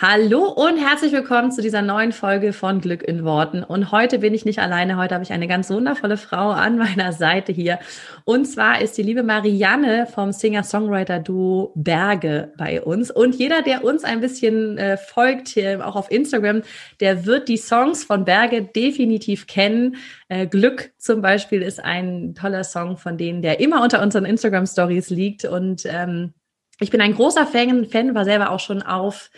Hallo und herzlich willkommen zu dieser neuen Folge von Glück in Worten. Und heute bin ich nicht alleine. Heute habe ich eine ganz wundervolle Frau an meiner Seite hier. Und zwar ist die liebe Marianne vom Singer-Songwriter-Duo Berge bei uns. Und jeder, der uns ein bisschen äh, folgt, hier auch auf Instagram, der wird die Songs von Berge definitiv kennen. Äh, Glück zum Beispiel ist ein toller Song von denen, der immer unter unseren Instagram-Stories liegt. Und ähm, ich bin ein großer Fan, Fan, war selber auch schon auf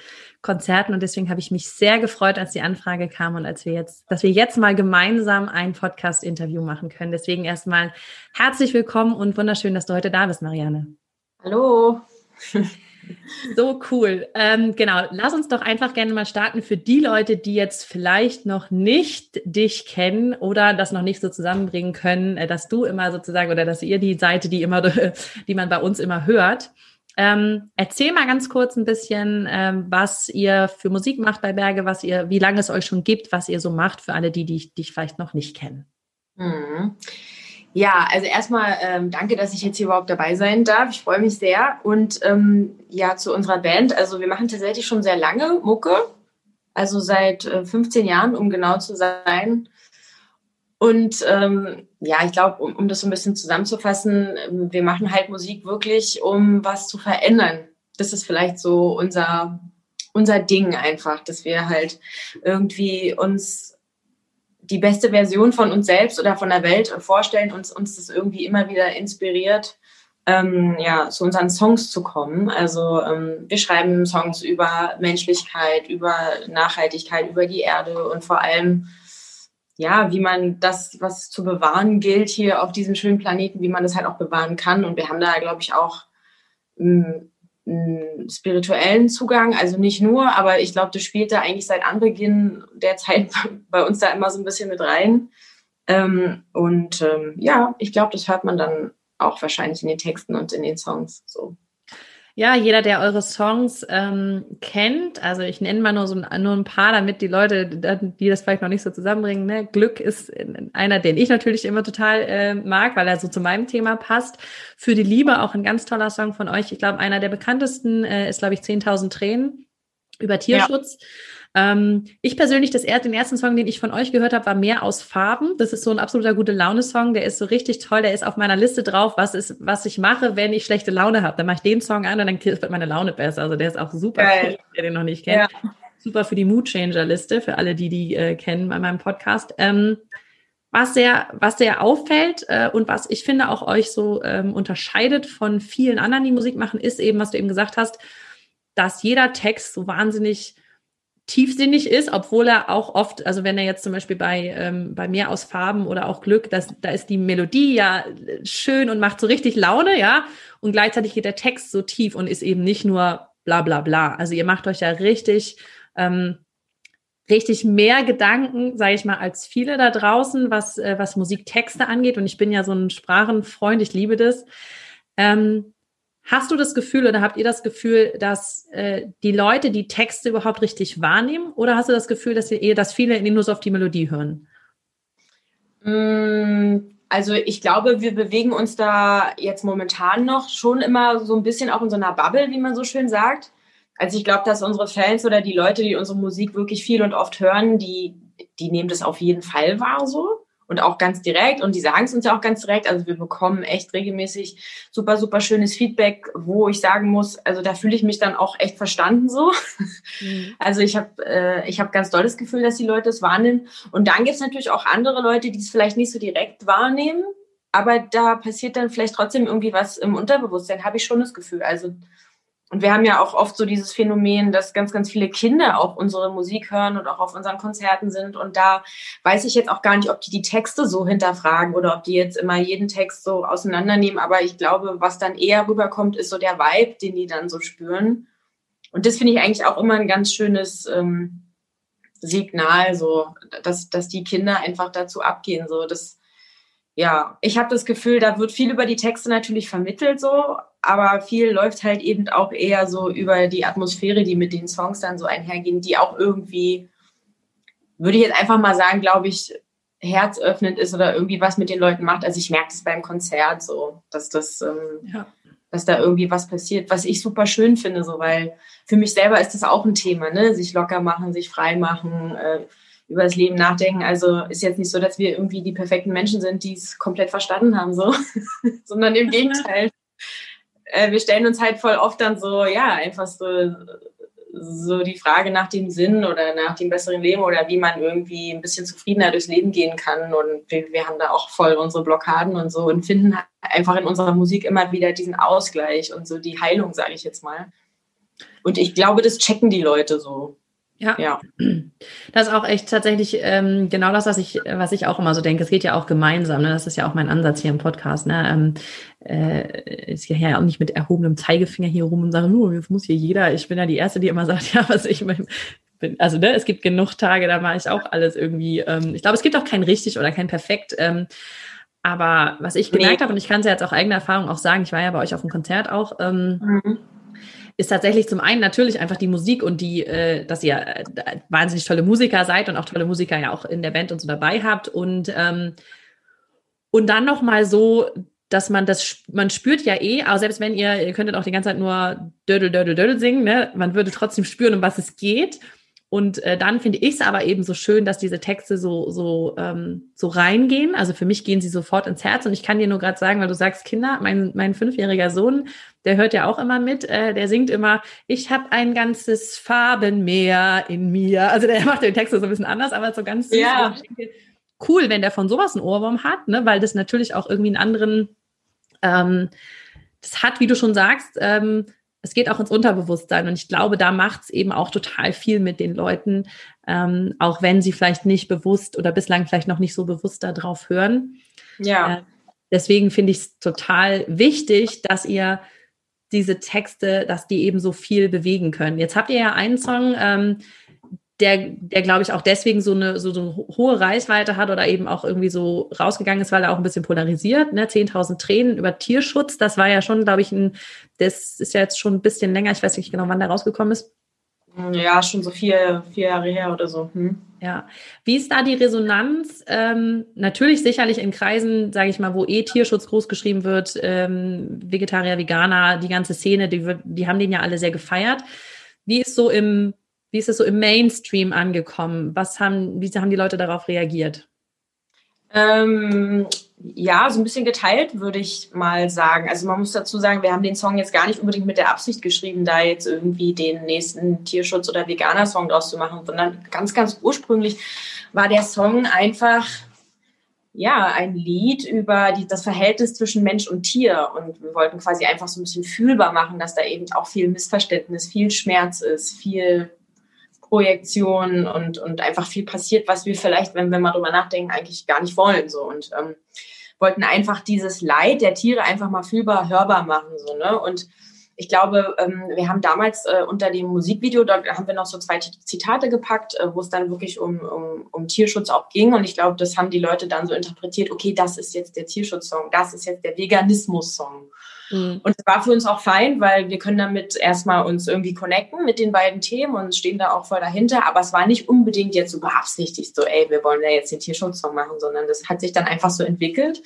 Konzerten und deswegen habe ich mich sehr gefreut, als die Anfrage kam und als wir jetzt, dass wir jetzt mal gemeinsam ein Podcast-Interview machen können. Deswegen erstmal herzlich willkommen und wunderschön, dass du heute da bist, Marianne. Hallo. So cool. Ähm, genau, lass uns doch einfach gerne mal starten für die Leute, die jetzt vielleicht noch nicht dich kennen oder das noch nicht so zusammenbringen können, äh, dass du immer sozusagen oder dass ihr die Seite, die immer, die man bei uns immer hört, ähm, erzähl mal ganz kurz ein bisschen, ähm, was ihr für Musik macht bei Berge, was ihr, wie lange es euch schon gibt, was ihr so macht für alle, die dich die vielleicht noch nicht kennen. Mhm. Ja, also erstmal ähm, danke, dass ich jetzt hier überhaupt dabei sein darf. Ich freue mich sehr. Und ähm, ja, zu unserer Band. Also wir machen tatsächlich schon sehr lange Mucke. Also seit äh, 15 Jahren, um genau zu sein. Und ähm, ja, ich glaube, um, um das so ein bisschen zusammenzufassen, ähm, wir machen halt Musik wirklich, um was zu verändern. Das ist vielleicht so unser, unser Ding einfach, dass wir halt irgendwie uns die beste Version von uns selbst oder von der Welt vorstellen und uns das irgendwie immer wieder inspiriert, ähm, ja, zu unseren Songs zu kommen. Also ähm, wir schreiben Songs über Menschlichkeit, über Nachhaltigkeit, über die Erde und vor allem ja, wie man das, was zu bewahren gilt hier auf diesem schönen Planeten, wie man das halt auch bewahren kann. Und wir haben da, glaube ich, auch einen, einen spirituellen Zugang. Also nicht nur, aber ich glaube, das spielt da eigentlich seit Anbeginn der Zeit bei uns da immer so ein bisschen mit rein. Ähm, und ähm, ja, ich glaube, das hört man dann auch wahrscheinlich in den Texten und in den Songs so. Ja, jeder, der eure Songs ähm, kennt, also ich nenne mal nur so ein, nur ein paar, damit die Leute, die das vielleicht noch nicht so zusammenbringen, ne? Glück ist einer, den ich natürlich immer total äh, mag, weil er so zu meinem Thema passt. Für die Liebe auch ein ganz toller Song von euch. Ich glaube, einer der bekanntesten äh, ist, glaube ich, 10.000 Tränen über Tierschutz. Ja. Ähm, ich persönlich, das, den ersten Song, den ich von euch gehört habe, war Mehr aus Farben. Das ist so ein absoluter gute Laune-Song. Der ist so richtig toll. Der ist auf meiner Liste drauf, was ist, was ich mache, wenn ich schlechte Laune habe. Dann mache ich den Song an und dann wird meine Laune besser. Also der ist auch super, Geil. der den noch nicht kennt. Ja. Super für die Mood Changer-Liste, für alle, die die äh, kennen bei meinem Podcast. Ähm, was sehr, was sehr auffällt äh, und was ich finde auch euch so ähm, unterscheidet von vielen anderen, die Musik machen, ist eben, was du eben gesagt hast, dass jeder Text so wahnsinnig tiefsinnig ist, obwohl er auch oft, also wenn er jetzt zum Beispiel bei, ähm, bei Meer aus Farben oder auch Glück, das, da ist die Melodie ja schön und macht so richtig Laune, ja, und gleichzeitig geht der Text so tief und ist eben nicht nur bla bla bla. Also ihr macht euch ja richtig, ähm, richtig mehr Gedanken, sage ich mal, als viele da draußen, was, äh, was Musiktexte angeht. Und ich bin ja so ein Sprachenfreund, ich liebe das. Ähm, Hast du das Gefühl oder habt ihr das Gefühl, dass äh, die Leute die Texte überhaupt richtig wahrnehmen? Oder hast du das Gefühl, dass, ihr, dass viele nur so auf die Melodie hören? Mm, also ich glaube, wir bewegen uns da jetzt momentan noch schon immer so ein bisschen auch in so einer Bubble, wie man so schön sagt. Also ich glaube, dass unsere Fans oder die Leute, die unsere Musik wirklich viel und oft hören, die, die nehmen das auf jeden Fall wahr so und auch ganz direkt und die sagen es uns ja auch ganz direkt. Also wir bekommen echt regelmäßig super, super schönes Feedback, wo ich sagen muss, also da fühle ich mich dann auch echt verstanden so. Mhm. Also ich habe äh, ich hab ganz doll das Gefühl, dass die Leute es wahrnehmen. Und dann gibt es natürlich auch andere Leute, die es vielleicht nicht so direkt wahrnehmen, aber da passiert dann vielleicht trotzdem irgendwie was im Unterbewusstsein, habe ich schon das Gefühl. Also und wir haben ja auch oft so dieses Phänomen, dass ganz, ganz viele Kinder auch unsere Musik hören und auch auf unseren Konzerten sind. Und da weiß ich jetzt auch gar nicht, ob die die Texte so hinterfragen oder ob die jetzt immer jeden Text so auseinandernehmen. Aber ich glaube, was dann eher rüberkommt, ist so der Vibe, den die dann so spüren. Und das finde ich eigentlich auch immer ein ganz schönes ähm, Signal, so, dass, dass die Kinder einfach dazu abgehen. So, das, ja, ich habe das Gefühl, da wird viel über die Texte natürlich vermittelt so, aber viel läuft halt eben auch eher so über die Atmosphäre, die mit den Songs dann so einhergehen, die auch irgendwie, würde ich jetzt einfach mal sagen, glaube ich, herzöffnend ist oder irgendwie was mit den Leuten macht. Also ich merke das beim Konzert so, dass das, ähm, ja. dass da irgendwie was passiert, was ich super schön finde, so, weil für mich selber ist das auch ein Thema, ne? Sich locker machen, sich frei machen, äh, über das Leben nachdenken. Also ist jetzt nicht so, dass wir irgendwie die perfekten Menschen sind, die es komplett verstanden haben, so, sondern im Gegenteil. Äh, wir stellen uns halt voll oft dann so, ja, einfach so, so die Frage nach dem Sinn oder nach dem besseren Leben oder wie man irgendwie ein bisschen zufriedener durchs Leben gehen kann. Und wir, wir haben da auch voll unsere Blockaden und so und finden einfach in unserer Musik immer wieder diesen Ausgleich und so die Heilung, sage ich jetzt mal. Und ich glaube, das checken die Leute so. Ja. ja. Das ist auch echt tatsächlich ähm, genau das, was ich, was ich auch immer so denke. Es geht ja auch gemeinsam. Ne? Das ist ja auch mein Ansatz hier im Podcast. Ne? Ähm, äh, ist ja auch nicht mit erhobenem Zeigefinger hier rum und sagen, oh, jetzt muss hier jeder. Ich bin ja die Erste, die immer sagt, ja, was ich bin. Also ne, es gibt genug Tage, da mache ich auch alles irgendwie. Ähm, ich glaube, es gibt auch kein richtig oder kein perfekt. Ähm, aber was ich gemerkt nee. habe, und ich kann es ja jetzt auch eigene Erfahrung auch sagen, ich war ja bei euch auf dem Konzert auch. Ähm, mhm ist tatsächlich zum einen natürlich einfach die Musik und die, äh, dass ihr äh, wahnsinnig tolle Musiker seid und auch tolle Musiker ja auch in der Band und so dabei habt und ähm, und dann noch mal so, dass man das, man spürt ja eh, aber selbst wenn ihr, ihr könntet auch die ganze Zeit nur Dödel, Dödel, Dödel singen, ne, man würde trotzdem spüren, um was es geht. Und äh, dann finde ich es aber eben so schön, dass diese Texte so, so, ähm, so reingehen. Also für mich gehen sie sofort ins Herz. Und ich kann dir nur gerade sagen, weil du sagst, Kinder, mein, mein fünfjähriger Sohn, der hört ja auch immer mit, äh, der singt immer, ich habe ein ganzes Farbenmeer in mir. Also der macht den Text so ein bisschen anders, aber so ganz süß. Ja. Cool, wenn der von sowas einen Ohrwurm hat, ne? weil das natürlich auch irgendwie einen anderen, ähm, das hat, wie du schon sagst, ähm, es geht auch ins Unterbewusstsein. Und ich glaube, da macht es eben auch total viel mit den Leuten, ähm, auch wenn sie vielleicht nicht bewusst oder bislang vielleicht noch nicht so bewusst darauf hören. Ja. Äh, deswegen finde ich es total wichtig, dass ihr diese Texte, dass die eben so viel bewegen können. Jetzt habt ihr ja einen Song, ähm, der, der glaube ich auch deswegen so eine, so, so eine hohe Reichweite hat oder eben auch irgendwie so rausgegangen ist, weil er auch ein bisschen polarisiert, ne? 10.000 Tränen über Tierschutz, das war ja schon, glaube ich, ein, das ist ja jetzt schon ein bisschen länger, ich weiß nicht genau, wann der rausgekommen ist. Ja, schon so vier, vier Jahre her oder so. Hm. Ja. Wie ist da die Resonanz? Ähm, natürlich sicherlich in Kreisen, sage ich mal, wo eh Tierschutz groß geschrieben wird, ähm, Vegetarier, Veganer, die ganze Szene, die, die haben den ja alle sehr gefeiert. Wie ist so im wie ist es so im Mainstream angekommen? Was haben, wie haben die Leute darauf reagiert? Ähm, ja, so ein bisschen geteilt, würde ich mal sagen. Also man muss dazu sagen, wir haben den Song jetzt gar nicht unbedingt mit der Absicht geschrieben, da jetzt irgendwie den nächsten Tierschutz- oder Veganer-Song draus zu machen, sondern ganz, ganz ursprünglich war der Song einfach ja, ein Lied über die, das Verhältnis zwischen Mensch und Tier. Und wir wollten quasi einfach so ein bisschen fühlbar machen, dass da eben auch viel Missverständnis, viel Schmerz ist, viel Projektion und, und einfach viel passiert, was wir vielleicht, wenn wir mal drüber nachdenken, eigentlich gar nicht wollen. So. Und ähm, wollten einfach dieses Leid der Tiere einfach mal fühlbar, hörbar machen. So, ne? Und ich glaube, ähm, wir haben damals äh, unter dem Musikvideo, da haben wir noch so zwei Zitate gepackt, äh, wo es dann wirklich um, um, um Tierschutz auch ging. Und ich glaube, das haben die Leute dann so interpretiert, okay, das ist jetzt der Tierschutzsong, das ist jetzt der Veganismus-Song. Mhm. Und es war für uns auch fein, weil wir können damit erstmal uns irgendwie connecten mit den beiden Themen und stehen da auch voll dahinter. Aber es war nicht unbedingt jetzt so beabsichtigt, so, ey, wir wollen ja jetzt den Tierschutzsong machen, sondern das hat sich dann einfach so entwickelt.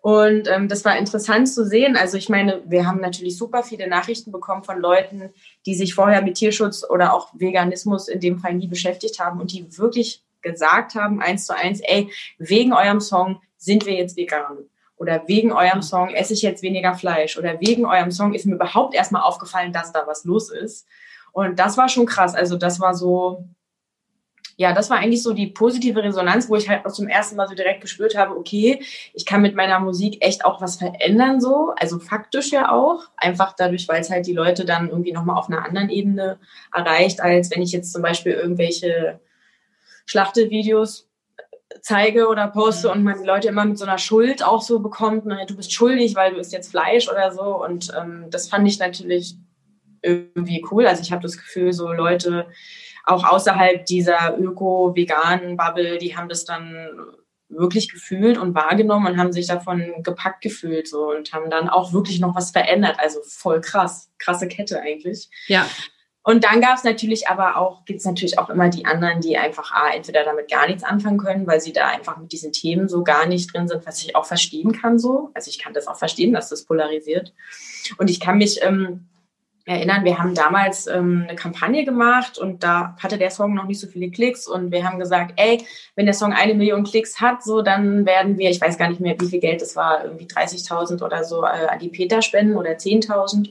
Und ähm, das war interessant zu sehen. Also ich meine, wir haben natürlich super viele Nachrichten bekommen von Leuten, die sich vorher mit Tierschutz oder auch Veganismus in dem Fall nie beschäftigt haben und die wirklich gesagt haben, eins zu eins, ey, wegen eurem Song sind wir jetzt vegan oder wegen eurem Song esse ich jetzt weniger Fleisch oder wegen eurem Song ist mir überhaupt erstmal aufgefallen, dass da was los ist. Und das war schon krass. Also das war so, ja, das war eigentlich so die positive Resonanz, wo ich halt auch zum ersten Mal so direkt gespürt habe, okay, ich kann mit meiner Musik echt auch was verändern, so, also faktisch ja auch, einfach dadurch, weil es halt die Leute dann irgendwie nochmal auf einer anderen Ebene erreicht, als wenn ich jetzt zum Beispiel irgendwelche Schlachtevideos zeige oder poste und man die Leute immer mit so einer Schuld auch so bekommt, ne, du bist schuldig, weil du isst jetzt Fleisch oder so. Und ähm, das fand ich natürlich irgendwie cool. Also ich habe das Gefühl, so Leute auch außerhalb dieser öko-veganen Bubble, die haben das dann wirklich gefühlt und wahrgenommen und haben sich davon gepackt gefühlt so und haben dann auch wirklich noch was verändert. Also voll krass, krasse Kette eigentlich. Ja. Und dann gab es natürlich aber auch, gibt es natürlich auch immer die anderen, die einfach ah, entweder damit gar nichts anfangen können, weil sie da einfach mit diesen Themen so gar nicht drin sind, was ich auch verstehen kann so. Also ich kann das auch verstehen, dass das polarisiert. Und ich kann mich ähm, erinnern, wir haben damals ähm, eine Kampagne gemacht und da hatte der Song noch nicht so viele Klicks und wir haben gesagt, ey, wenn der Song eine Million Klicks hat, so dann werden wir, ich weiß gar nicht mehr, wie viel Geld das war, irgendwie 30.000 oder so äh, an die Peter spenden oder 10.000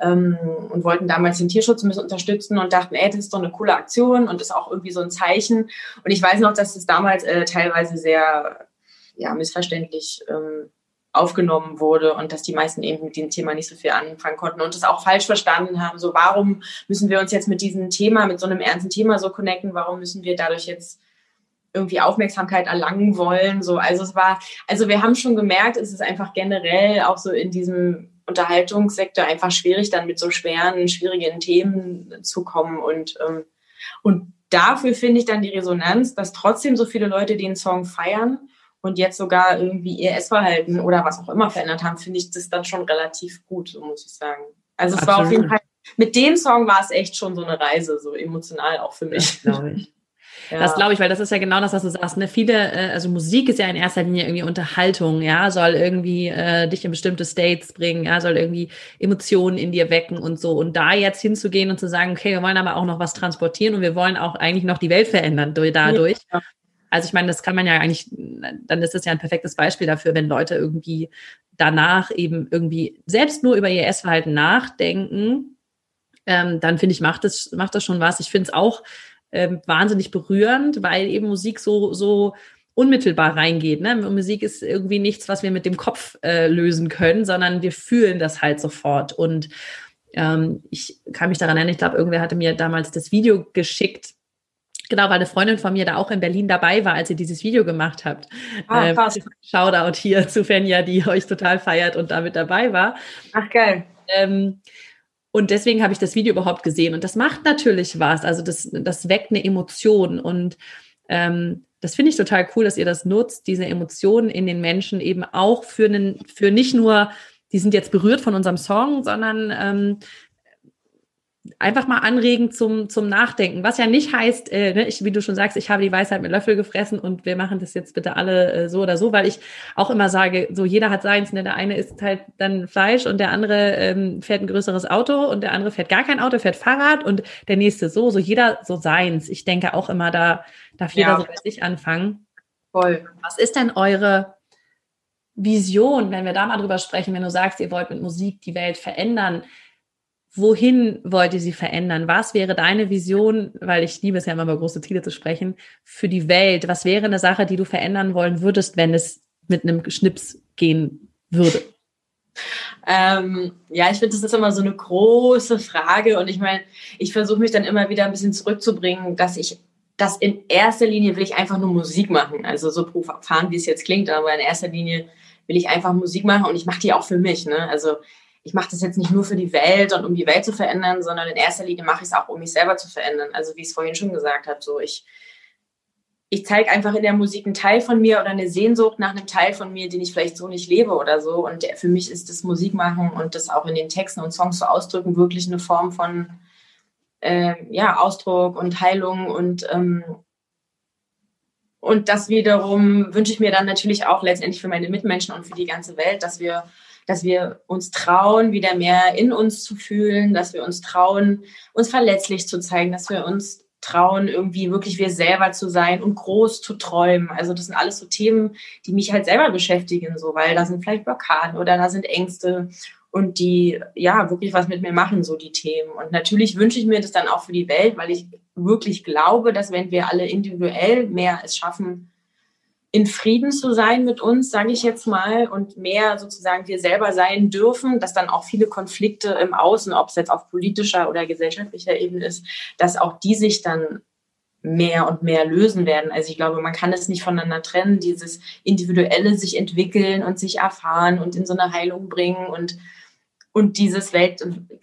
ähm, und wollten damals den Tierschutz ein bisschen unterstützen und dachten, ey, das ist doch eine coole Aktion und ist auch irgendwie so ein Zeichen. Und ich weiß noch, dass das damals äh, teilweise sehr ja, missverständlich ähm, aufgenommen wurde und dass die meisten eben mit dem Thema nicht so viel anfangen konnten und es auch falsch verstanden haben. So, warum müssen wir uns jetzt mit diesem Thema, mit so einem ernsten Thema so connecten? Warum müssen wir dadurch jetzt irgendwie Aufmerksamkeit erlangen wollen? So, also es war, also wir haben schon gemerkt, es ist einfach generell auch so in diesem Unterhaltungssektor einfach schwierig, dann mit so schweren, schwierigen Themen zu kommen. Und, ähm, und dafür finde ich dann die Resonanz, dass trotzdem so viele Leute den Song feiern und jetzt sogar irgendwie ihr Essverhalten oder was auch immer verändert haben, finde ich das dann schon relativ gut, so muss ich sagen. Also es Absolut. war auf jeden Fall, mit dem Song war es echt schon so eine Reise, so emotional auch für mich. ich. Ja. Das glaube ich, weil das ist ja genau das, was du sagst. Ne? Viele, äh, also Musik ist ja in erster Linie irgendwie Unterhaltung, ja, soll irgendwie äh, dich in bestimmte States bringen, ja, soll irgendwie Emotionen in dir wecken und so. Und da jetzt hinzugehen und zu sagen, okay, wir wollen aber auch noch was transportieren und wir wollen auch eigentlich noch die Welt verändern dadurch. Ja. Also ich meine, das kann man ja eigentlich, dann ist das ja ein perfektes Beispiel dafür, wenn Leute irgendwie danach eben irgendwie selbst nur über ihr Essverhalten nachdenken, ähm, dann finde ich, macht das, macht das schon was. Ich finde es auch ähm, wahnsinnig berührend, weil eben Musik so, so unmittelbar reingeht. Ne? Musik ist irgendwie nichts, was wir mit dem Kopf äh, lösen können, sondern wir fühlen das halt sofort. Und ähm, ich kann mich daran erinnern, ich glaube, irgendwer hatte mir damals das Video geschickt. Genau, weil eine Freundin von mir da auch in Berlin dabei war, als ihr dieses Video gemacht habt. Ah, ähm, Shoutout hier zu Fenja, die euch total feiert und damit dabei war. Ach, geil. Ähm, und deswegen habe ich das Video überhaupt gesehen. Und das macht natürlich was. Also das, das weckt eine Emotion. Und ähm, das finde ich total cool, dass ihr das nutzt, diese Emotionen in den Menschen eben auch für einen, für nicht nur, die sind jetzt berührt von unserem Song, sondern ähm, einfach mal anregen zum, zum Nachdenken. Was ja nicht heißt, äh, ne, ich, wie du schon sagst, ich habe die Weisheit mit Löffel gefressen und wir machen das jetzt bitte alle äh, so oder so, weil ich auch immer sage, so jeder hat seins. Ne? Der eine isst halt dann Fleisch und der andere ähm, fährt ein größeres Auto und der andere fährt gar kein Auto, fährt Fahrrad und der nächste so, so jeder so seins. Ich denke auch immer, da darf jeder ja. so bei sich anfangen. Voll. Was ist denn eure Vision, wenn wir da mal drüber sprechen, wenn du sagst, ihr wollt mit Musik die Welt verändern? Wohin wollt ihr sie verändern? Was wäre deine Vision, weil ich liebe es ja immer über große Ziele zu sprechen, für die Welt? Was wäre eine Sache, die du verändern wollen würdest, wenn es mit einem Schnips gehen würde? Ähm, ja, ich finde, das ist immer so eine große Frage und ich meine, ich versuche mich dann immer wieder ein bisschen zurückzubringen, dass ich das in erster Linie will ich einfach nur Musik machen. Also so profan, wie es jetzt klingt, aber in erster Linie will ich einfach Musik machen und ich mache die auch für mich. Ne? Also ich mache das jetzt nicht nur für die Welt und um die Welt zu verändern, sondern in erster Linie mache ich es auch, um mich selber zu verändern. Also wie ich es vorhin schon gesagt habe, so ich, ich zeige einfach in der Musik einen Teil von mir oder eine Sehnsucht nach einem Teil von mir, den ich vielleicht so nicht lebe oder so. Und für mich ist das Musikmachen und das auch in den Texten und Songs zu ausdrücken wirklich eine Form von äh, ja, Ausdruck und Heilung und ähm, und das wiederum wünsche ich mir dann natürlich auch letztendlich für meine Mitmenschen und für die ganze Welt, dass wir dass wir uns trauen, wieder mehr in uns zu fühlen, dass wir uns trauen, uns verletzlich zu zeigen, dass wir uns trauen, irgendwie wirklich wir selber zu sein und groß zu träumen. Also das sind alles so Themen, die mich halt selber beschäftigen, so, weil da sind vielleicht Blockaden oder da sind Ängste und die ja wirklich was mit mir machen, so die Themen. Und natürlich wünsche ich mir das dann auch für die Welt, weil ich wirklich glaube, dass wenn wir alle individuell mehr es schaffen, in Frieden zu sein mit uns, sage ich jetzt mal, und mehr sozusagen wir selber sein dürfen, dass dann auch viele Konflikte im Außen, ob es jetzt auf politischer oder gesellschaftlicher Ebene ist, dass auch die sich dann mehr und mehr lösen werden. Also ich glaube, man kann es nicht voneinander trennen, dieses individuelle sich entwickeln und sich erfahren und in so eine Heilung bringen und und dieses Welt,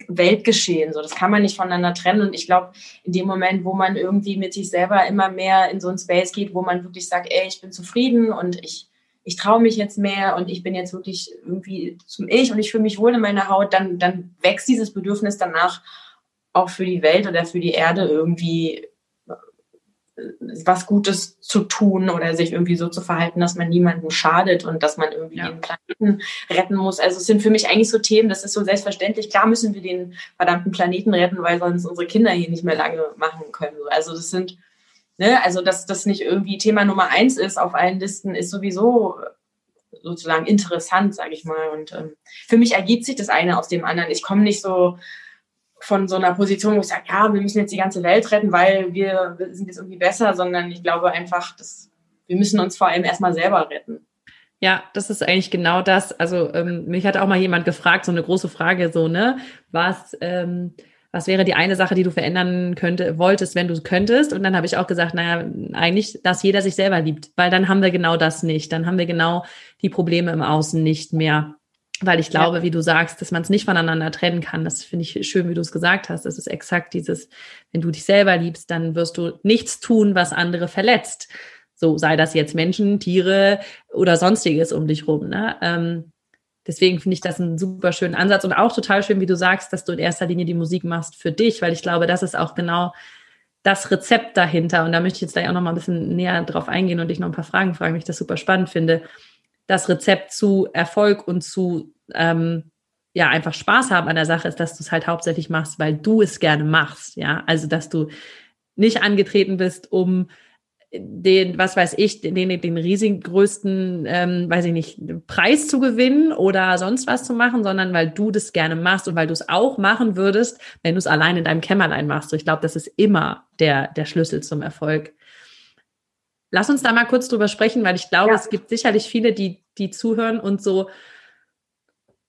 Weltgeschehen. So, das kann man nicht voneinander trennen. Und ich glaube, in dem Moment, wo man irgendwie mit sich selber immer mehr in so einen Space geht, wo man wirklich sagt, ey, ich bin zufrieden und ich, ich traue mich jetzt mehr und ich bin jetzt wirklich irgendwie zum Ich und ich fühle mich wohl in meiner Haut, dann, dann wächst dieses Bedürfnis danach auch für die Welt oder für die Erde irgendwie was Gutes zu tun oder sich irgendwie so zu verhalten, dass man niemandem schadet und dass man irgendwie ja. den Planeten retten muss. Also es sind für mich eigentlich so Themen, das ist so selbstverständlich. Klar müssen wir den verdammten Planeten retten, weil sonst unsere Kinder hier nicht mehr lange machen können. Also das sind, ne, also dass das nicht irgendwie Thema Nummer eins ist auf allen Listen, ist sowieso sozusagen interessant, sage ich mal. Und ähm, für mich ergibt sich das eine aus dem anderen. Ich komme nicht so von so einer Position, wo ich sage, ja, wir müssen jetzt die ganze Welt retten, weil wir, sind jetzt irgendwie besser, sondern ich glaube einfach, dass wir müssen uns vor allem erstmal selber retten. Ja, das ist eigentlich genau das. Also ähm, mich hat auch mal jemand gefragt, so eine große Frage, so, ne, was, ähm, was wäre die eine Sache, die du verändern könnte, wolltest, wenn du könntest? Und dann habe ich auch gesagt, naja, eigentlich, dass jeder sich selber liebt, weil dann haben wir genau das nicht. Dann haben wir genau die Probleme im Außen nicht mehr. Weil ich glaube, ja. wie du sagst, dass man es nicht voneinander trennen kann. Das finde ich schön, wie du es gesagt hast. Das ist exakt dieses, wenn du dich selber liebst, dann wirst du nichts tun, was andere verletzt. So sei das jetzt Menschen, Tiere oder sonstiges um dich rum. Ne? Ähm, deswegen finde ich das einen super schönen Ansatz und auch total schön, wie du sagst, dass du in erster Linie die Musik machst für dich, weil ich glaube, das ist auch genau das Rezept dahinter. Und da möchte ich jetzt gleich auch noch mal ein bisschen näher drauf eingehen und dich noch ein paar Fragen fragen, weil ich das super spannend finde das Rezept zu Erfolg und zu ähm, ja einfach Spaß haben an der Sache ist, dass du es halt hauptsächlich machst, weil du es gerne machst. Ja, also dass du nicht angetreten bist, um den, was weiß ich, den, den, den größten, ähm, weiß ich nicht, Preis zu gewinnen oder sonst was zu machen, sondern weil du das gerne machst und weil du es auch machen würdest, wenn du es allein in deinem Kämmerlein machst. Ich glaube, das ist immer der, der Schlüssel zum Erfolg. Lass uns da mal kurz drüber sprechen, weil ich glaube, ja. es gibt sicherlich viele, die, die zuhören und so,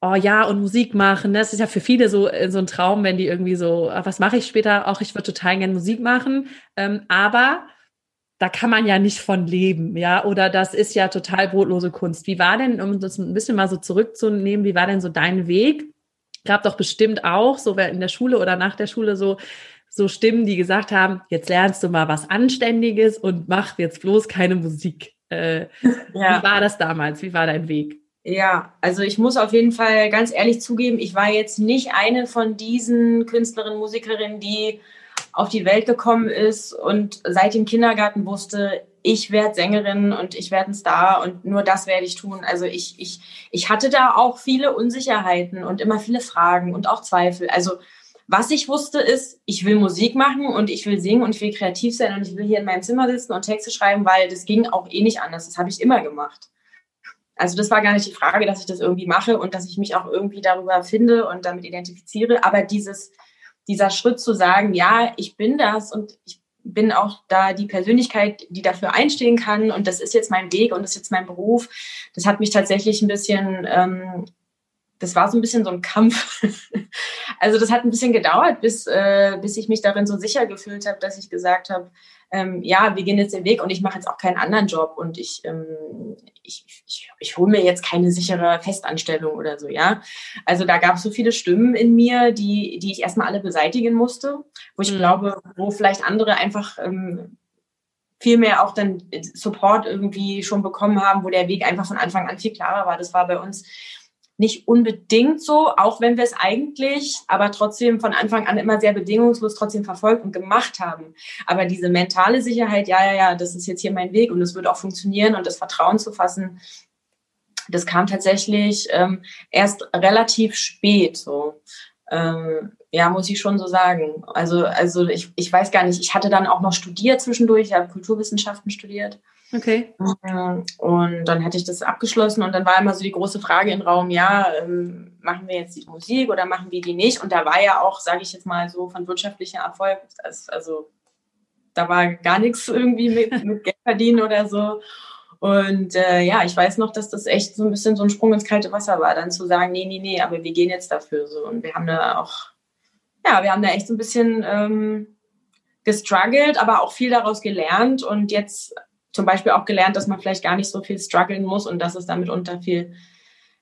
oh ja, und Musik machen. Das ist ja für viele so, äh, so ein Traum, wenn die irgendwie so, ah, was mache ich später? Auch ich würde total gerne Musik machen. Ähm, aber da kann man ja nicht von leben, ja, oder das ist ja total brotlose Kunst. Wie war denn, um das ein bisschen mal so zurückzunehmen, wie war denn so dein Weg? Gab doch bestimmt auch, so in der Schule oder nach der Schule so so Stimmen, die gesagt haben, jetzt lernst du mal was Anständiges und mach jetzt bloß keine Musik. Äh, ja. Wie war das damals? Wie war dein Weg? Ja, also ich muss auf jeden Fall ganz ehrlich zugeben, ich war jetzt nicht eine von diesen Künstlerinnen, Musikerinnen, die auf die Welt gekommen ist und seit dem Kindergarten wusste, ich werde Sängerin und ich werde ein Star und nur das werde ich tun. Also ich, ich, ich hatte da auch viele Unsicherheiten und immer viele Fragen und auch Zweifel. Also was ich wusste ist, ich will Musik machen und ich will singen und ich will kreativ sein und ich will hier in meinem Zimmer sitzen und Texte schreiben, weil das ging auch eh nicht anders. Das habe ich immer gemacht. Also das war gar nicht die Frage, dass ich das irgendwie mache und dass ich mich auch irgendwie darüber finde und damit identifiziere. Aber dieses, dieser Schritt zu sagen, ja, ich bin das und ich bin auch da die Persönlichkeit, die dafür einstehen kann und das ist jetzt mein Weg und das ist jetzt mein Beruf. Das hat mich tatsächlich ein bisschen ähm, das war so ein bisschen so ein Kampf. also das hat ein bisschen gedauert, bis, äh, bis ich mich darin so sicher gefühlt habe, dass ich gesagt habe, ähm, ja, wir gehen jetzt den Weg und ich mache jetzt auch keinen anderen Job und ich, ähm, ich, ich, ich hole mir jetzt keine sichere Festanstellung oder so, ja. Also da gab es so viele Stimmen in mir, die, die ich erstmal alle beseitigen musste, wo ich mhm. glaube, wo vielleicht andere einfach ähm, viel mehr auch dann Support irgendwie schon bekommen haben, wo der Weg einfach von Anfang an viel klarer war. Das war bei uns nicht unbedingt so, auch wenn wir es eigentlich, aber trotzdem von Anfang an immer sehr bedingungslos trotzdem verfolgt und gemacht haben. Aber diese mentale Sicherheit, ja, ja, ja, das ist jetzt hier mein Weg und es wird auch funktionieren und das Vertrauen zu fassen, das kam tatsächlich ähm, erst relativ spät so. Ähm, ja, muss ich schon so sagen. Also, also ich, ich weiß gar nicht, ich hatte dann auch noch studiert zwischendurch, ich habe Kulturwissenschaften studiert. Okay. Ähm, und dann hatte ich das abgeschlossen und dann war immer so die große Frage im Raum, ja, ähm, machen wir jetzt die Musik oder machen wir die nicht? Und da war ja auch, sage ich jetzt mal so, von wirtschaftlicher Erfolg, also da war gar nichts irgendwie mit, mit Geld verdienen oder so. Und äh, ja, ich weiß noch, dass das echt so ein bisschen so ein Sprung ins kalte Wasser war, dann zu sagen, nee, nee, nee, aber wir gehen jetzt dafür so. Und wir haben da auch, ja, wir haben da echt so ein bisschen ähm, gestruggelt, aber auch viel daraus gelernt. Und jetzt zum Beispiel auch gelernt, dass man vielleicht gar nicht so viel strugglen muss und dass es dann mitunter viel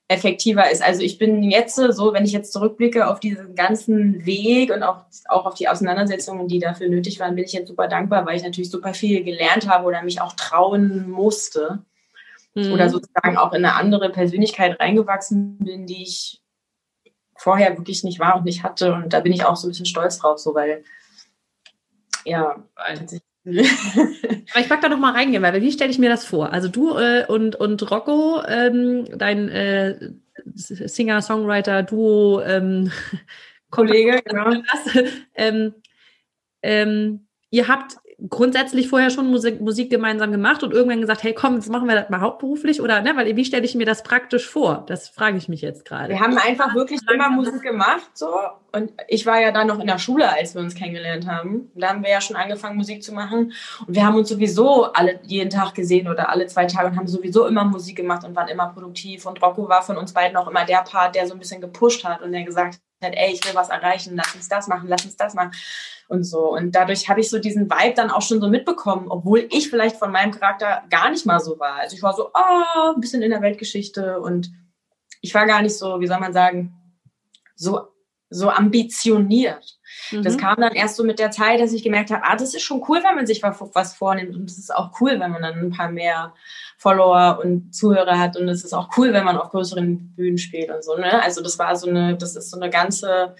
effektiver ist. Also ich bin jetzt so, wenn ich jetzt zurückblicke auf diesen ganzen Weg und auch, auch auf die Auseinandersetzungen, die dafür nötig waren, bin ich jetzt super dankbar, weil ich natürlich super viel gelernt habe oder mich auch trauen musste. Mhm. Oder sozusagen auch in eine andere Persönlichkeit reingewachsen bin, die ich vorher wirklich nicht war und nicht hatte. Und da bin ich auch so ein bisschen stolz drauf, so weil ja, tatsächlich aber ich mag da noch mal reingehen, weil wie stelle ich mir das vor? Also du äh, und, und Rocco, ähm, dein äh, Singer-Songwriter, Duo, ähm, Kollege, genau. ähm, ihr habt grundsätzlich vorher schon Musik, Musik gemeinsam gemacht und irgendwann gesagt, hey komm, jetzt machen wir das mal hauptberuflich oder ne, weil wie stelle ich mir das praktisch vor? Das frage ich mich jetzt gerade. Wir haben einfach wirklich immer Musik gemacht so und ich war ja dann noch in der Schule, als wir uns kennengelernt haben. Da haben wir ja schon angefangen Musik zu machen und wir haben uns sowieso alle jeden Tag gesehen oder alle zwei Tage und haben sowieso immer Musik gemacht und waren immer produktiv und Rocco war von uns beiden auch immer der Part, der so ein bisschen gepusht hat und der gesagt hat, ey, ich will was erreichen, lass uns das machen, lass uns das machen und so. Und dadurch habe ich so diesen Vibe dann auch schon so mitbekommen, obwohl ich vielleicht von meinem Charakter gar nicht mal so war. Also ich war so, oh, ein bisschen in der Weltgeschichte und ich war gar nicht so, wie soll man sagen, so, so ambitioniert. Mhm. Das kam dann erst so mit der Zeit, dass ich gemerkt habe, ah, das ist schon cool, wenn man sich was vornimmt und es ist auch cool, wenn man dann ein paar mehr Follower und Zuhörer hat und es ist auch cool, wenn man auf größeren Bühnen spielt und so. Ne? Also das war so eine, das ist so eine ganze,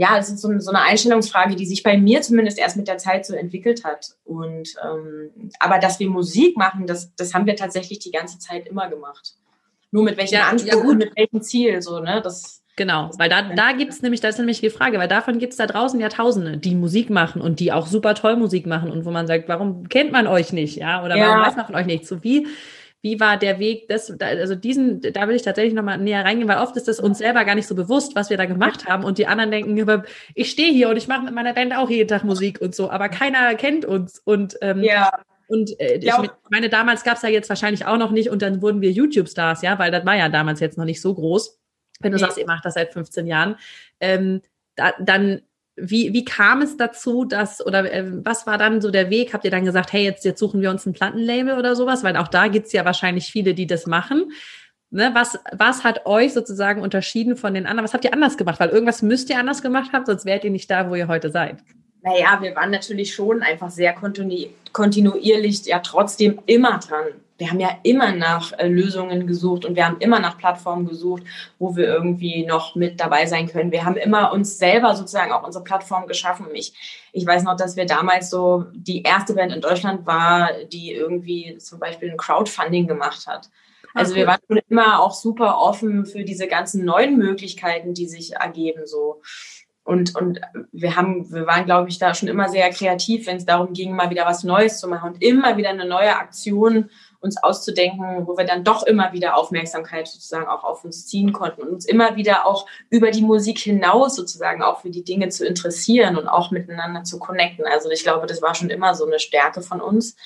ja, es ist so, so eine Einstellungsfrage, die sich bei mir zumindest erst mit der Zeit so entwickelt hat. Und ähm, aber dass wir Musik machen, das, das haben wir tatsächlich die ganze Zeit immer gemacht. Nur mit welchem ja, Anspruch ja und mit welchem Ziel, so, ne? Das, Genau, weil da, da gibt es nämlich, das ist nämlich die Frage, weil davon gibt es da draußen ja Tausende, die Musik machen und die auch super toll Musik machen und wo man sagt, warum kennt man euch nicht, ja, oder ja. warum weiß man von euch nicht? So wie, wie war der Weg, das, also diesen, da will ich tatsächlich nochmal näher reingehen, weil oft ist das uns selber gar nicht so bewusst, was wir da gemacht haben und die anderen denken, ich stehe hier und ich mache mit meiner Band auch jeden Tag Musik und so, aber keiner kennt uns und ähm, ja. Und äh, ich meine, damals gab es ja jetzt wahrscheinlich auch noch nicht und dann wurden wir YouTube-Stars, ja, weil das war ja damals jetzt noch nicht so groß wenn du ja. sagst, ihr macht das seit 15 Jahren, ähm, da, dann wie, wie kam es dazu, dass, oder äh, was war dann so der Weg? Habt ihr dann gesagt, hey, jetzt, jetzt suchen wir uns ein Plattenlabel oder sowas? Weil auch da gibt's ja wahrscheinlich viele, die das machen. Ne, was, was hat euch sozusagen unterschieden von den anderen? Was habt ihr anders gemacht? Weil irgendwas müsst ihr anders gemacht haben, sonst wärt ihr nicht da, wo ihr heute seid. Naja, wir waren natürlich schon einfach sehr kontinu kontinuierlich ja trotzdem immer dran wir haben ja immer nach äh, Lösungen gesucht und wir haben immer nach Plattformen gesucht, wo wir irgendwie noch mit dabei sein können. Wir haben immer uns selber sozusagen auch unsere Plattform geschaffen. Ich, ich weiß noch, dass wir damals so die erste Band in Deutschland war, die irgendwie zum Beispiel ein Crowdfunding gemacht hat. Also wir waren schon immer auch super offen für diese ganzen neuen Möglichkeiten, die sich ergeben so. Und, und wir haben, wir waren, glaube ich, da schon immer sehr kreativ, wenn es darum ging, mal wieder was Neues zu machen und immer wieder eine neue Aktion uns auszudenken, wo wir dann doch immer wieder Aufmerksamkeit sozusagen auch auf uns ziehen konnten und uns immer wieder auch über die Musik hinaus sozusagen auch für die Dinge zu interessieren und auch miteinander zu connecten. Also ich glaube, das war schon immer so eine Stärke von uns,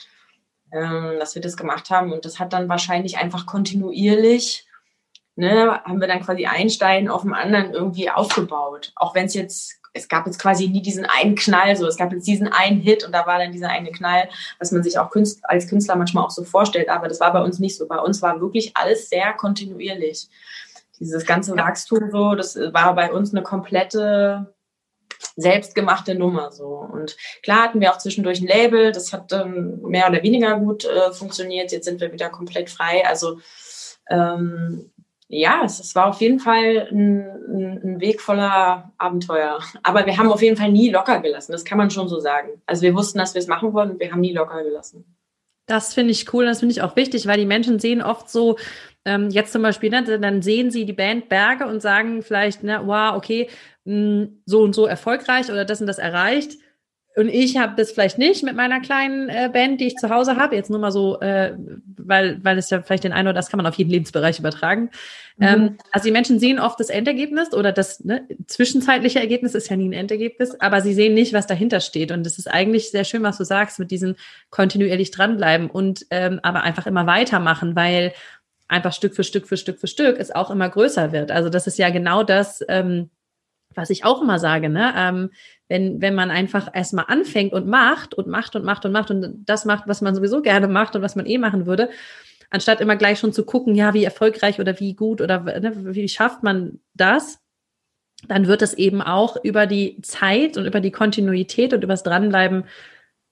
ähm, dass wir das gemacht haben und das hat dann wahrscheinlich einfach kontinuierlich Ne, haben wir dann quasi ein Stein auf dem anderen irgendwie aufgebaut. Auch wenn es jetzt es gab jetzt quasi nie diesen einen Knall, so es gab jetzt diesen einen Hit und da war dann dieser eine Knall, was man sich auch Künstler, als Künstler manchmal auch so vorstellt, aber das war bei uns nicht so. Bei uns war wirklich alles sehr kontinuierlich. Dieses ganze Wachstum so, das war bei uns eine komplette selbstgemachte Nummer so. Und klar hatten wir auch zwischendurch ein Label, das hat ähm, mehr oder weniger gut äh, funktioniert. Jetzt sind wir wieder komplett frei. Also ähm, ja, es, es, war auf jeden Fall ein, ein, Weg voller Abenteuer. Aber wir haben auf jeden Fall nie locker gelassen, das kann man schon so sagen. Also wir wussten, dass wir es machen wollen und wir haben nie locker gelassen. Das finde ich cool, das finde ich auch wichtig, weil die Menschen sehen oft so, ähm, jetzt zum Beispiel, ne, dann sehen sie die Band Berge und sagen vielleicht, ne, wow, okay, mh, hm, so und so erfolgreich oder das und das erreicht. Und ich habe das vielleicht nicht mit meiner kleinen äh, Band, die ich zu Hause habe. Jetzt nur mal so, äh, weil, weil es ja vielleicht den einen oder das kann man auf jeden Lebensbereich übertragen. Mhm. Ähm, also die Menschen sehen oft das Endergebnis oder das ne, zwischenzeitliche Ergebnis ist ja nie ein Endergebnis, aber sie sehen nicht, was dahinter steht. Und es ist eigentlich sehr schön, was du sagst, mit diesem kontinuierlich dranbleiben und ähm, aber einfach immer weitermachen, weil einfach Stück für Stück für Stück für Stück es auch immer größer wird. Also das ist ja genau das, ähm, was ich auch immer sage, ne? Ähm, wenn, wenn man einfach erstmal anfängt und macht und macht und macht und macht und das macht, was man sowieso gerne macht und was man eh machen würde. anstatt immer gleich schon zu gucken, ja, wie erfolgreich oder wie gut oder ne, wie schafft man das, dann wird es eben auch über die Zeit und über die Kontinuität und übers Dranbleiben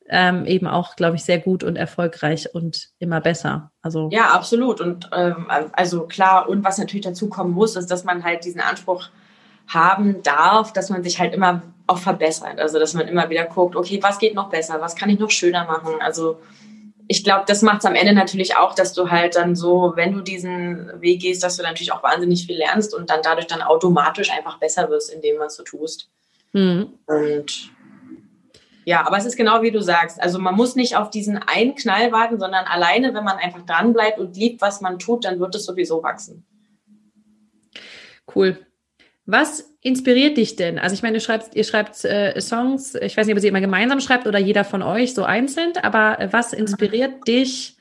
ähm, eben auch, glaube ich, sehr gut und erfolgreich und immer besser. Also ja, absolut. Und ähm, also klar, und was natürlich dazu kommen muss, ist, dass man halt diesen Anspruch haben darf, dass man sich halt immer auch verbessert. Also dass man immer wieder guckt, okay, was geht noch besser, was kann ich noch schöner machen. Also ich glaube, das macht es am Ende natürlich auch, dass du halt dann so, wenn du diesen Weg gehst, dass du natürlich auch wahnsinnig viel lernst und dann dadurch dann automatisch einfach besser wirst in dem, was du tust. Mhm. Und ja, aber es ist genau wie du sagst. Also man muss nicht auf diesen einen Knall warten, sondern alleine, wenn man einfach dranbleibt und liebt, was man tut, dann wird es sowieso wachsen. Cool. Was inspiriert dich denn? Also ich meine, ihr schreibt, ihr schreibt äh, Songs, ich weiß nicht, ob ihr sie immer gemeinsam schreibt oder jeder von euch so einzeln, aber äh, was inspiriert dich,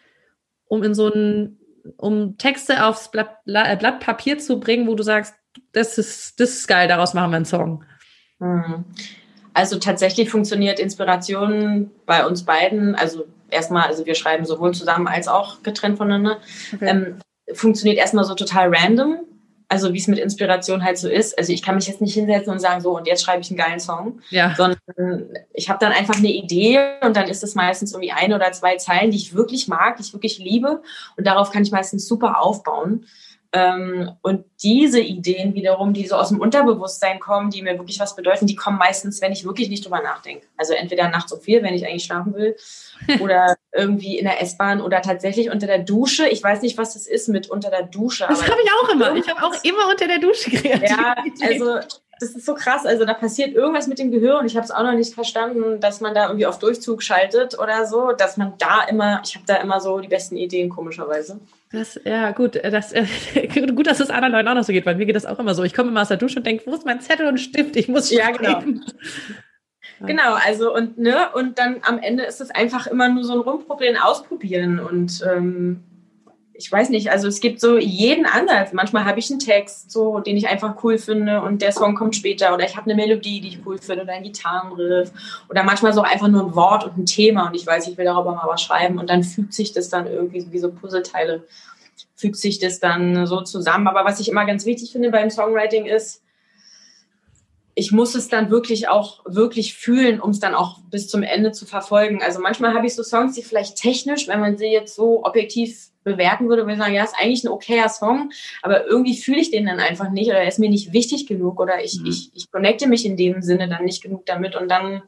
um in so ein, um Texte aufs Blatt, äh, Blatt, Papier zu bringen, wo du sagst, das ist, das ist geil, daraus machen wir einen Song? Mhm. Also tatsächlich funktioniert Inspiration bei uns beiden, also erstmal, also wir schreiben sowohl zusammen als auch getrennt voneinander, okay. ähm, funktioniert erstmal so total random also wie es mit Inspiration halt so ist. Also ich kann mich jetzt nicht hinsetzen und sagen, so und jetzt schreibe ich einen geilen Song, ja. sondern ich habe dann einfach eine Idee und dann ist es meistens irgendwie ein oder zwei Zeilen, die ich wirklich mag, die ich wirklich liebe und darauf kann ich meistens super aufbauen. Ähm, und diese Ideen wiederum, die so aus dem Unterbewusstsein kommen, die mir wirklich was bedeuten, die kommen meistens, wenn ich wirklich nicht drüber nachdenke. Also entweder nachts um vier, wenn ich eigentlich schlafen will, oder irgendwie in der S-Bahn oder tatsächlich unter der Dusche. Ich weiß nicht, was das ist mit unter der Dusche. Das habe ich auch immer. Ich habe auch immer unter der Dusche kreativ. Ja, also das ist so krass. Also da passiert irgendwas mit dem Gehirn und ich habe es auch noch nicht verstanden, dass man da irgendwie auf Durchzug schaltet oder so, dass man da immer, ich habe da immer so die besten Ideen komischerweise. Das, ja, gut, das, äh, gut, dass es anderen Leuten auch noch so geht, weil mir geht das auch immer so. Ich komme immer aus der Dusche und denke, wo ist mein Zettel und Stift? Ich muss schreiben. Ja, genau. Genau, also und ne, und dann am Ende ist es einfach immer nur so ein Rumprobieren, Ausprobieren und ähm, ich weiß nicht, also es gibt so jeden Ansatz. Manchmal habe ich einen Text, so, den ich einfach cool finde und der Song kommt später oder ich habe eine Melodie, die ich cool finde oder ein Gitarrenriff oder manchmal so einfach nur ein Wort und ein Thema und ich weiß, ich will darüber mal was schreiben und dann fügt sich das dann irgendwie wie so Puzzleteile, fügt sich das dann so zusammen. Aber was ich immer ganz wichtig finde beim Songwriting ist, ich muss es dann wirklich auch wirklich fühlen, um es dann auch bis zum Ende zu verfolgen. Also manchmal habe ich so Songs, die vielleicht technisch, wenn man sie jetzt so objektiv bewerten würde, würde ich sagen, ja, ist eigentlich ein okayer Song, aber irgendwie fühle ich den dann einfach nicht oder er ist mir nicht wichtig genug oder ich, mhm. ich, ich connecte mich in dem Sinne dann nicht genug damit und dann,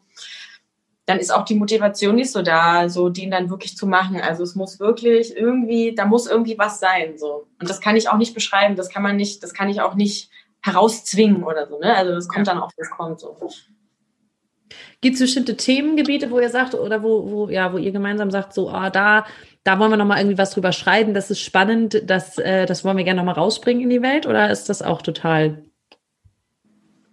dann ist auch die Motivation nicht so da, so den dann wirklich zu machen. Also es muss wirklich irgendwie, da muss irgendwie was sein, so. Und das kann ich auch nicht beschreiben, das kann man nicht, das kann ich auch nicht herauszwingen oder so, ne? Also das kommt dann auch, das kommt so. Gibt es bestimmte Themengebiete, wo ihr sagt, oder wo, wo, ja, wo ihr gemeinsam sagt, so, ah, da, da wollen wir nochmal irgendwie was drüber schreiben, das ist spannend, das, äh, das wollen wir gerne nochmal rausbringen in die Welt, oder ist das auch total,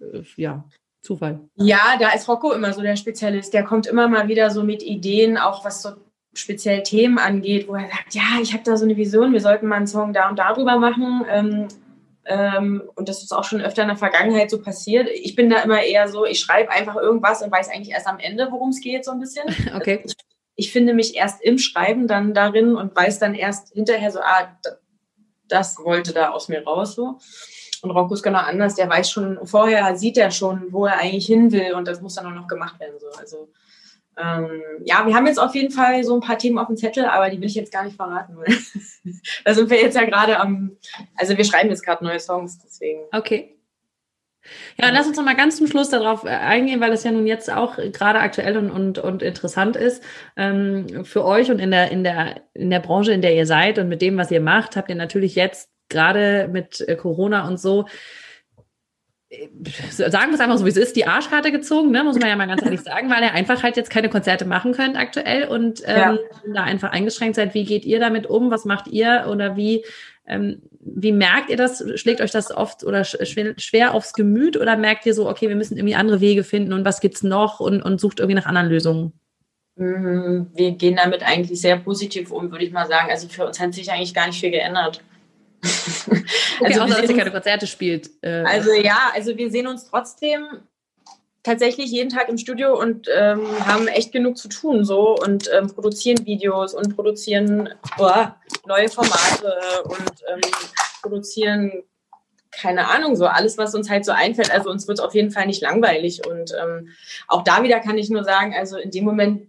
äh, ja, Zufall? Ja, da ist Rocco immer so der Spezialist. Der kommt immer mal wieder so mit Ideen, auch was so speziell Themen angeht, wo er sagt, ja, ich habe da so eine Vision, wir sollten mal einen Song da und darüber machen. Ähm, und das ist auch schon öfter in der Vergangenheit so passiert. Ich bin da immer eher so, ich schreibe einfach irgendwas und weiß eigentlich erst am Ende, worum es geht, so ein bisschen. Okay. Ich, ich, finde mich erst im Schreiben dann darin und weiß dann erst hinterher so, ah, das wollte da aus mir raus so. Und Rocco ist genau anders, der weiß schon, vorher sieht er schon, wo er eigentlich hin will und das muss dann auch noch gemacht werden. So. Also ähm, ja, wir haben jetzt auf jeden Fall so ein paar Themen auf dem Zettel, aber die will ich jetzt gar nicht verraten. da sind wir jetzt ja gerade am, also wir schreiben jetzt gerade neue Songs, deswegen. Okay. Ja, lass uns noch mal ganz zum Schluss darauf äh, eingehen, weil das ja nun jetzt auch gerade aktuell und, und, und interessant ist. Ähm, für euch und in der, in, der, in der Branche, in der ihr seid und mit dem, was ihr macht, habt ihr natürlich jetzt gerade mit äh, Corona und so sagen wir es einfach so, wie es ist, die Arschkarte gezogen, ne, muss man ja mal ganz ehrlich sagen, weil ihr einfach halt jetzt keine Konzerte machen könnt aktuell und ähm, ja. da einfach eingeschränkt seid. Wie geht ihr damit um? Was macht ihr oder wie, ähm, wie merkt ihr das? Schlägt euch das oft oder schwer, schwer aufs Gemüt oder merkt ihr so, okay, wir müssen irgendwie andere Wege finden und was gibt's noch und, und sucht irgendwie nach anderen Lösungen? Mhm, wir gehen damit eigentlich sehr positiv um, würde ich mal sagen. Also für uns hat sich eigentlich gar nicht viel geändert. Okay, also außer dass ihr keine Konzerte spielt. Äh. Also ja, also wir sehen uns trotzdem tatsächlich jeden Tag im Studio und ähm, haben echt genug zu tun so und ähm, produzieren Videos und produzieren boah, neue Formate und ähm, produzieren keine Ahnung so alles was uns halt so einfällt also uns wird auf jeden Fall nicht langweilig und ähm, auch da wieder kann ich nur sagen also in dem Moment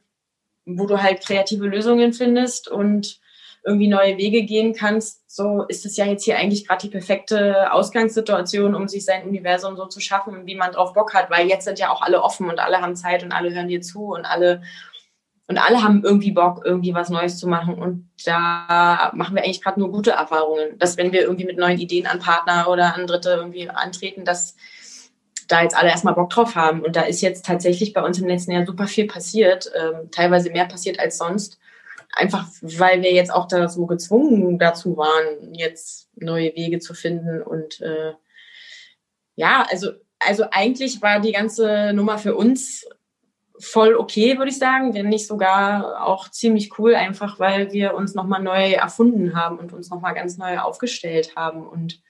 wo du halt kreative Lösungen findest und irgendwie neue Wege gehen kannst, so ist es ja jetzt hier eigentlich gerade die perfekte Ausgangssituation, um sich sein Universum so zu schaffen, wie man drauf Bock hat, weil jetzt sind ja auch alle offen und alle haben Zeit und alle hören dir zu und alle und alle haben irgendwie Bock, irgendwie was Neues zu machen. Und da machen wir eigentlich gerade nur gute Erfahrungen, dass wenn wir irgendwie mit neuen Ideen an Partner oder an Dritte irgendwie antreten, dass da jetzt alle erstmal Bock drauf haben. Und da ist jetzt tatsächlich bei uns im letzten Jahr super viel passiert, ähm, teilweise mehr passiert als sonst. Einfach weil wir jetzt auch da so gezwungen dazu waren, jetzt neue Wege zu finden. Und äh, ja, also, also eigentlich war die ganze Nummer für uns voll okay, würde ich sagen, wenn nicht sogar auch ziemlich cool, einfach weil wir uns nochmal neu erfunden haben und uns nochmal ganz neu aufgestellt haben. Und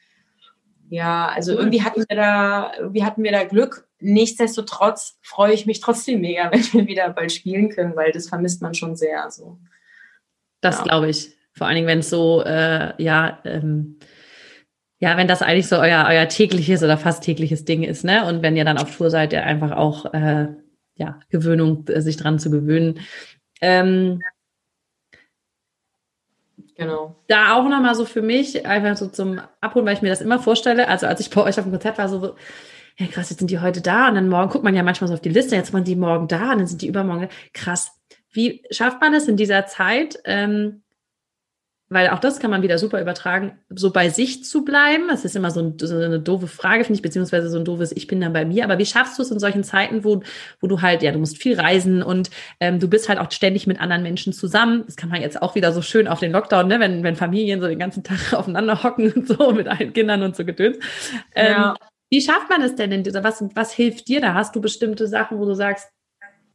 ja, also irgendwie hatten wir da, irgendwie hatten wir da Glück. Nichtsdestotrotz freue ich mich trotzdem mega, wenn wir wieder bald spielen können, weil das vermisst man schon sehr. So. Das ja. glaube ich. Vor allen Dingen, wenn es so, äh, ja, ähm, ja, wenn das eigentlich so euer, euer tägliches oder fast tägliches Ding ist, ne? Und wenn ihr dann auf Tour seid, ihr einfach auch, äh, ja, Gewöhnung, äh, sich dran zu gewöhnen. Ähm, Genau. Da auch nochmal so für mich, einfach so zum Abholen, weil ich mir das immer vorstelle. Also als ich bei euch auf dem Konzert war, so, ja krass, jetzt sind die heute da und dann morgen guckt man ja manchmal so auf die Liste, jetzt waren die morgen da und dann sind die übermorgen. Krass. Wie schafft man es in dieser Zeit, ähm, weil auch das kann man wieder super übertragen, so bei sich zu bleiben. Das ist immer so, ein, so eine doofe Frage, finde ich, beziehungsweise so ein doofes Ich bin dann bei mir. Aber wie schaffst du es in solchen Zeiten, wo, wo du halt, ja, du musst viel reisen und ähm, du bist halt auch ständig mit anderen Menschen zusammen. Das kann man jetzt auch wieder so schön auf den Lockdown, ne, wenn, wenn Familien so den ganzen Tag aufeinander hocken und so mit allen Kindern und so gedöns. Ähm, ja. Wie schafft man es denn in dieser, was, was hilft dir da? Hast du bestimmte Sachen, wo du sagst,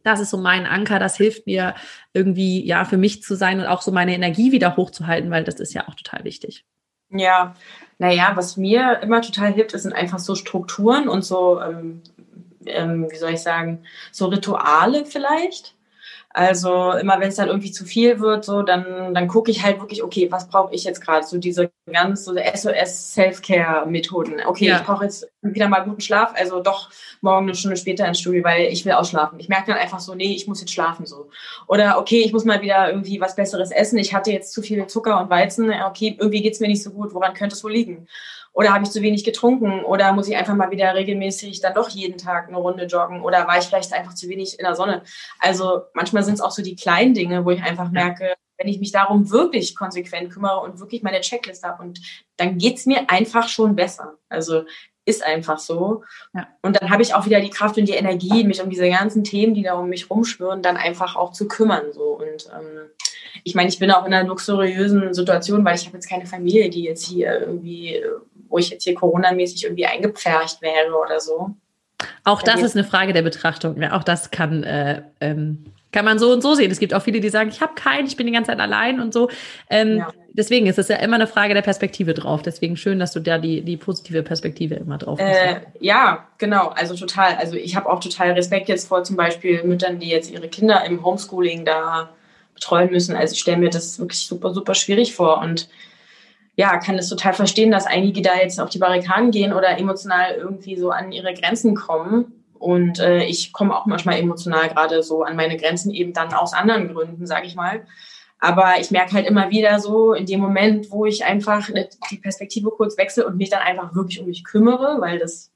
das ist so mein Anker, das hilft mir irgendwie, ja, für mich zu sein und auch so meine Energie wieder hochzuhalten, weil das ist ja auch total wichtig. Ja, naja, was mir immer total hilft, sind einfach so Strukturen und so, ähm, ähm, wie soll ich sagen, so Rituale vielleicht. Also immer wenn es dann irgendwie zu viel wird, so dann, dann gucke ich halt wirklich, okay, was brauche ich jetzt gerade? So diese ganz so SOS Self-Care Methoden. Okay, ja. ich brauche jetzt wieder mal guten Schlaf, also doch morgen eine Stunde später ins Studio, weil ich will ausschlafen. Ich merke dann einfach so, nee, ich muss jetzt schlafen so. Oder okay, ich muss mal wieder irgendwie was Besseres essen. Ich hatte jetzt zu viel Zucker und Weizen. Okay, irgendwie geht's mir nicht so gut. Woran könnte es wohl liegen? Oder habe ich zu wenig getrunken? Oder muss ich einfach mal wieder regelmäßig dann doch jeden Tag eine Runde joggen? Oder war ich vielleicht einfach zu wenig in der Sonne? Also manchmal sind es auch so die kleinen Dinge, wo ich einfach merke, wenn ich mich darum wirklich konsequent kümmere und wirklich meine Checkliste habe und dann geht's mir einfach schon besser. Also ist einfach so. Ja. Und dann habe ich auch wieder die Kraft und die Energie, mich um diese ganzen Themen, die da um mich rumschwirren, dann einfach auch zu kümmern. So. Und ähm, ich meine, ich bin auch in einer luxuriösen Situation, weil ich habe jetzt keine Familie, die jetzt hier irgendwie wo ich jetzt hier Corona-mäßig irgendwie eingepfercht wäre oder so. Auch das ist eine Frage der Betrachtung. Auch das kann, äh, ähm, kann man so und so sehen. Es gibt auch viele, die sagen, ich habe keinen, ich bin die ganze Zeit allein und so. Ähm, ja. Deswegen ist es ja immer eine Frage der Perspektive drauf. Deswegen schön, dass du da die, die positive Perspektive immer drauf hast. Äh, ja, genau. Also total. Also ich habe auch total Respekt jetzt vor zum Beispiel Müttern, die jetzt ihre Kinder im Homeschooling da betreuen müssen. Also ich stelle mir das wirklich super, super schwierig vor. Und ja, kann es total verstehen, dass einige da jetzt auf die Barrikaden gehen oder emotional irgendwie so an ihre Grenzen kommen. Und äh, ich komme auch manchmal emotional gerade so an meine Grenzen eben dann aus anderen Gründen, sage ich mal. Aber ich merke halt immer wieder so in dem Moment, wo ich einfach die Perspektive kurz wechsle und mich dann einfach wirklich um mich kümmere, weil das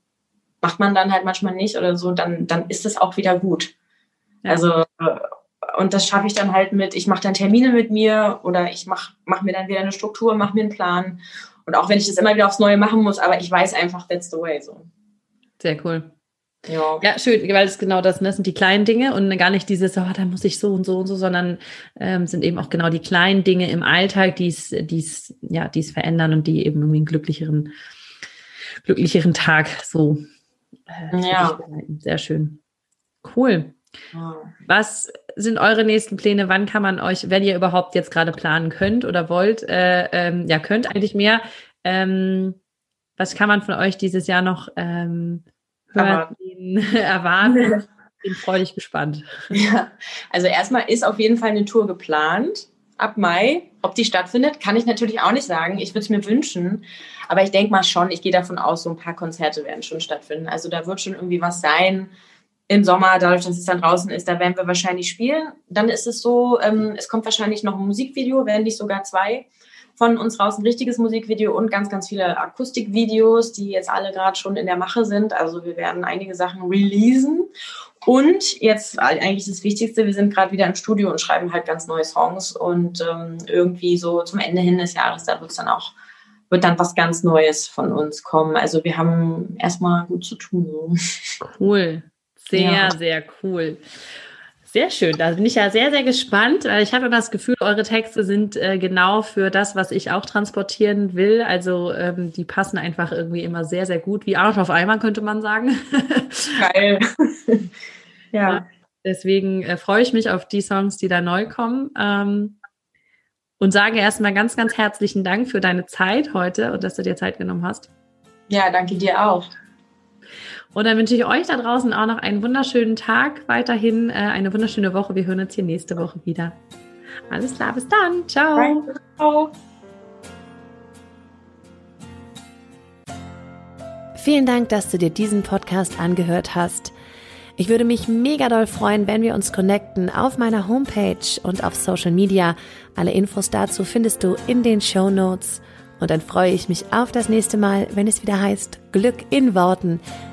macht man dann halt manchmal nicht oder so, dann, dann ist es auch wieder gut. Also und das schaffe ich dann halt mit, ich mache dann Termine mit mir oder ich mache mach mir dann wieder eine Struktur, mache mir einen Plan. Und auch wenn ich das immer wieder aufs Neue machen muss, aber ich weiß einfach, that's the way. So. Sehr cool. Ja. ja, schön, weil es genau das, ne, das sind die kleinen Dinge und gar nicht dieses, oh, da muss ich so und so und so, sondern ähm, sind eben auch genau die kleinen Dinge im Alltag, die es, ja, die es verändern und die eben irgendwie einen glücklicheren, glücklicheren Tag so äh, ja. Sehr schön. Cool. Was sind eure nächsten Pläne? Wann kann man euch, wenn ihr überhaupt jetzt gerade planen könnt oder wollt, äh, ähm, ja, könnt eigentlich mehr, ähm, was kann man von euch dieses Jahr noch ähm, erwarten. erwarten. Bin freudig gespannt. Ja, also erstmal ist auf jeden Fall eine Tour geplant ab Mai. Ob die stattfindet, kann ich natürlich auch nicht sagen. Ich würde es mir wünschen. Aber ich denke mal schon, ich gehe davon aus, so ein paar Konzerte werden schon stattfinden. Also da wird schon irgendwie was sein im Sommer, dadurch, dass es dann draußen ist, da werden wir wahrscheinlich spielen. Dann ist es so, ähm, es kommt wahrscheinlich noch ein Musikvideo, wenn nicht sogar zwei von uns raus, ein richtiges Musikvideo und ganz, ganz viele Akustikvideos, die jetzt alle gerade schon in der Mache sind. Also wir werden einige Sachen releasen. Und jetzt eigentlich das Wichtigste, wir sind gerade wieder im Studio und schreiben halt ganz neue Songs und ähm, irgendwie so zum Ende hin des Jahres, da wird es dann auch, wird dann was ganz Neues von uns kommen. Also wir haben erstmal gut zu tun. Cool. Sehr, ja. sehr cool. Sehr schön. Da bin ich ja sehr, sehr gespannt. Ich habe immer das Gefühl, eure Texte sind äh, genau für das, was ich auch transportieren will. Also ähm, die passen einfach irgendwie immer sehr, sehr gut. Wie Arsch auf einmal, könnte man sagen. Geil. ja. ja. Deswegen äh, freue ich mich auf die Songs, die da neu kommen. Ähm, und sage erstmal ganz, ganz herzlichen Dank für deine Zeit heute und dass du dir Zeit genommen hast. Ja, danke dir auch. Und dann wünsche ich euch da draußen auch noch einen wunderschönen Tag, weiterhin äh, eine wunderschöne Woche. Wir hören uns hier nächste Woche wieder. Alles klar, bis dann. Ciao. Ciao. Vielen Dank, dass du dir diesen Podcast angehört hast. Ich würde mich mega doll freuen, wenn wir uns connecten auf meiner Homepage und auf Social Media. Alle Infos dazu findest du in den Show Notes. Und dann freue ich mich auf das nächste Mal, wenn es wieder heißt Glück in Worten